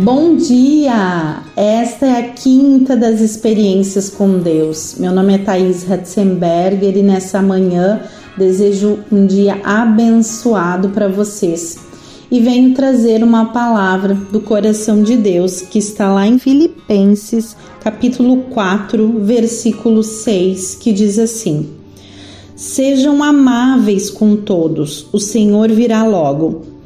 Bom dia! Esta é a quinta das experiências com Deus. Meu nome é Thaís Ratzenberger e nessa manhã desejo um dia abençoado para vocês. E venho trazer uma palavra do coração de Deus que está lá em Filipenses, capítulo 4, versículo 6, que diz assim: Sejam amáveis com todos, o Senhor virá logo.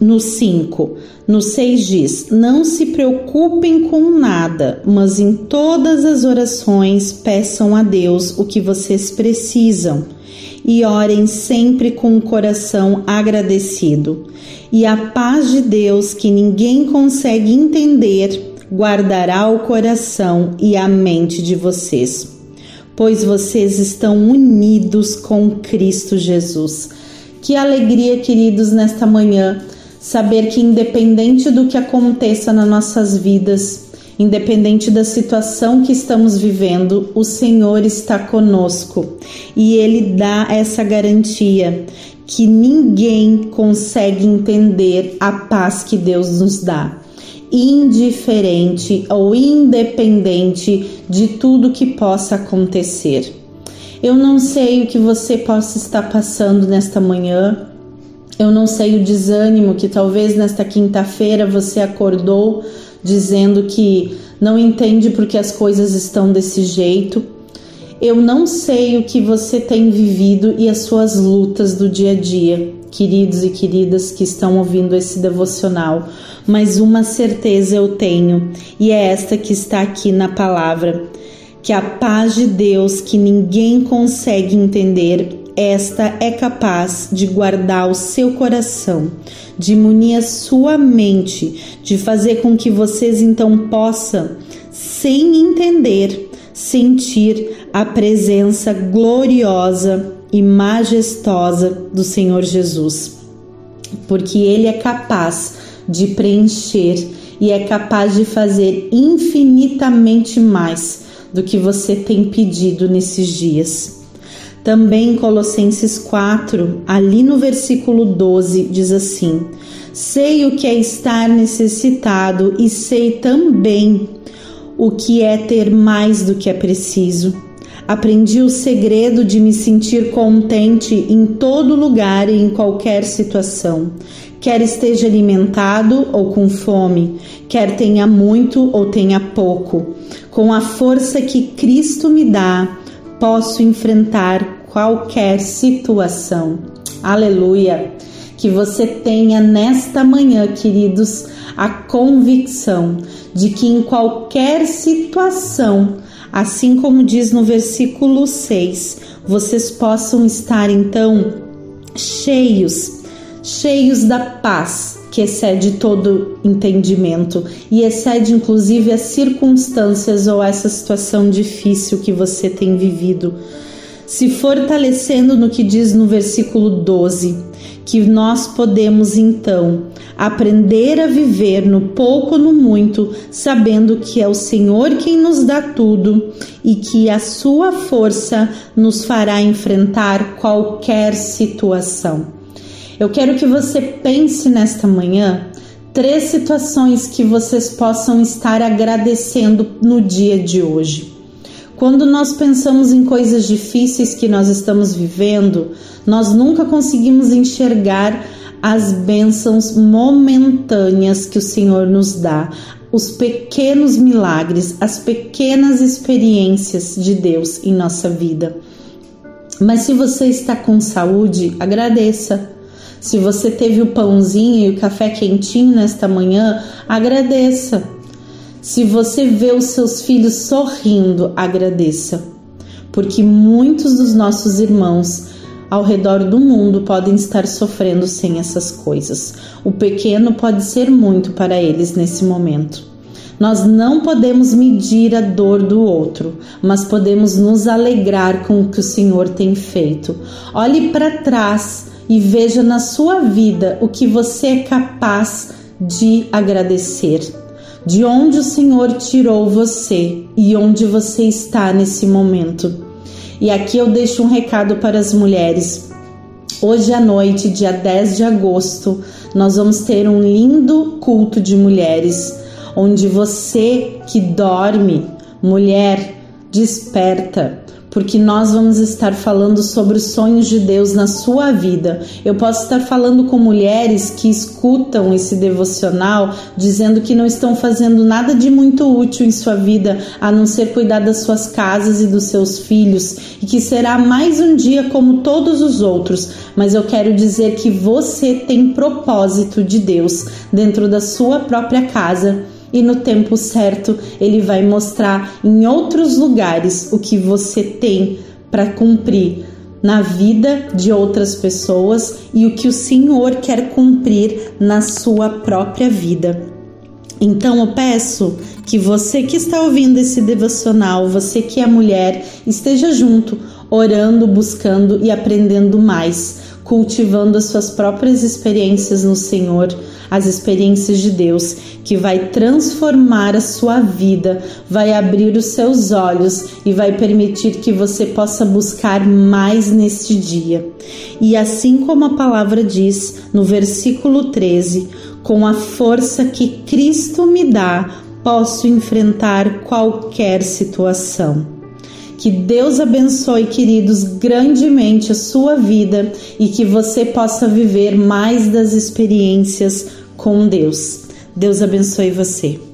No 5, no 6 diz: Não se preocupem com nada, mas em todas as orações peçam a Deus o que vocês precisam e orem sempre com o coração agradecido. E a paz de Deus, que ninguém consegue entender, guardará o coração e a mente de vocês, pois vocês estão unidos com Cristo Jesus. Que alegria, queridos, nesta manhã Saber que, independente do que aconteça nas nossas vidas, independente da situação que estamos vivendo, o Senhor está conosco e Ele dá essa garantia que ninguém consegue entender a paz que Deus nos dá, indiferente ou independente de tudo que possa acontecer. Eu não sei o que você possa estar passando nesta manhã, eu não sei o desânimo que talvez nesta quinta-feira você acordou dizendo que não entende porque as coisas estão desse jeito. Eu não sei o que você tem vivido e as suas lutas do dia a dia, queridos e queridas que estão ouvindo esse devocional, mas uma certeza eu tenho e é esta que está aqui na palavra: que a paz de Deus que ninguém consegue entender esta é capaz de guardar o seu coração, de munir a sua mente, de fazer com que vocês então possam, sem entender, sentir a presença gloriosa e majestosa do Senhor Jesus. Porque Ele é capaz de preencher e é capaz de fazer infinitamente mais do que você tem pedido nesses dias. Também Colossenses 4, ali no versículo 12, diz assim: Sei o que é estar necessitado e sei também o que é ter mais do que é preciso. Aprendi o segredo de me sentir contente em todo lugar e em qualquer situação. Quer esteja alimentado ou com fome, quer tenha muito ou tenha pouco. Com a força que Cristo me dá, posso enfrentar qualquer situação. Aleluia! Que você tenha nesta manhã, queridos, a convicção de que em qualquer situação, assim como diz no versículo 6, vocês possam estar então cheios, cheios da paz que excede todo entendimento e excede inclusive as circunstâncias ou essa situação difícil que você tem vivido se fortalecendo no que diz no versículo 12, que nós podemos então aprender a viver no pouco ou no muito, sabendo que é o Senhor quem nos dá tudo e que a sua força nos fará enfrentar qualquer situação. Eu quero que você pense nesta manhã três situações que vocês possam estar agradecendo no dia de hoje. Quando nós pensamos em coisas difíceis que nós estamos vivendo, nós nunca conseguimos enxergar as bênçãos momentâneas que o Senhor nos dá, os pequenos milagres, as pequenas experiências de Deus em nossa vida. Mas se você está com saúde, agradeça. Se você teve o pãozinho e o café quentinho nesta manhã, agradeça. Se você vê os seus filhos sorrindo, agradeça, porque muitos dos nossos irmãos ao redor do mundo podem estar sofrendo sem essas coisas. O pequeno pode ser muito para eles nesse momento. Nós não podemos medir a dor do outro, mas podemos nos alegrar com o que o Senhor tem feito. Olhe para trás e veja na sua vida o que você é capaz de agradecer de onde o Senhor tirou você e onde você está nesse momento. E aqui eu deixo um recado para as mulheres. Hoje à noite, dia 10 de agosto, nós vamos ter um lindo culto de mulheres, onde você que dorme, mulher, desperta, porque nós vamos estar falando sobre os sonhos de Deus na sua vida. Eu posso estar falando com mulheres que escutam esse devocional dizendo que não estão fazendo nada de muito útil em sua vida a não ser cuidar das suas casas e dos seus filhos e que será mais um dia como todos os outros. Mas eu quero dizer que você tem propósito de Deus dentro da sua própria casa e no tempo certo ele vai mostrar em outros lugares o que você tem para cumprir na vida de outras pessoas e o que o Senhor quer cumprir na sua própria vida. Então eu peço que você que está ouvindo esse devocional, você que é mulher, esteja junto, orando, buscando e aprendendo mais cultivando as suas próprias experiências no Senhor, as experiências de Deus, que vai transformar a sua vida, vai abrir os seus olhos e vai permitir que você possa buscar mais neste dia. E assim como a palavra diz no versículo 13, com a força que Cristo me dá, posso enfrentar qualquer situação. Que Deus abençoe, queridos, grandemente a sua vida e que você possa viver mais das experiências com Deus. Deus abençoe você.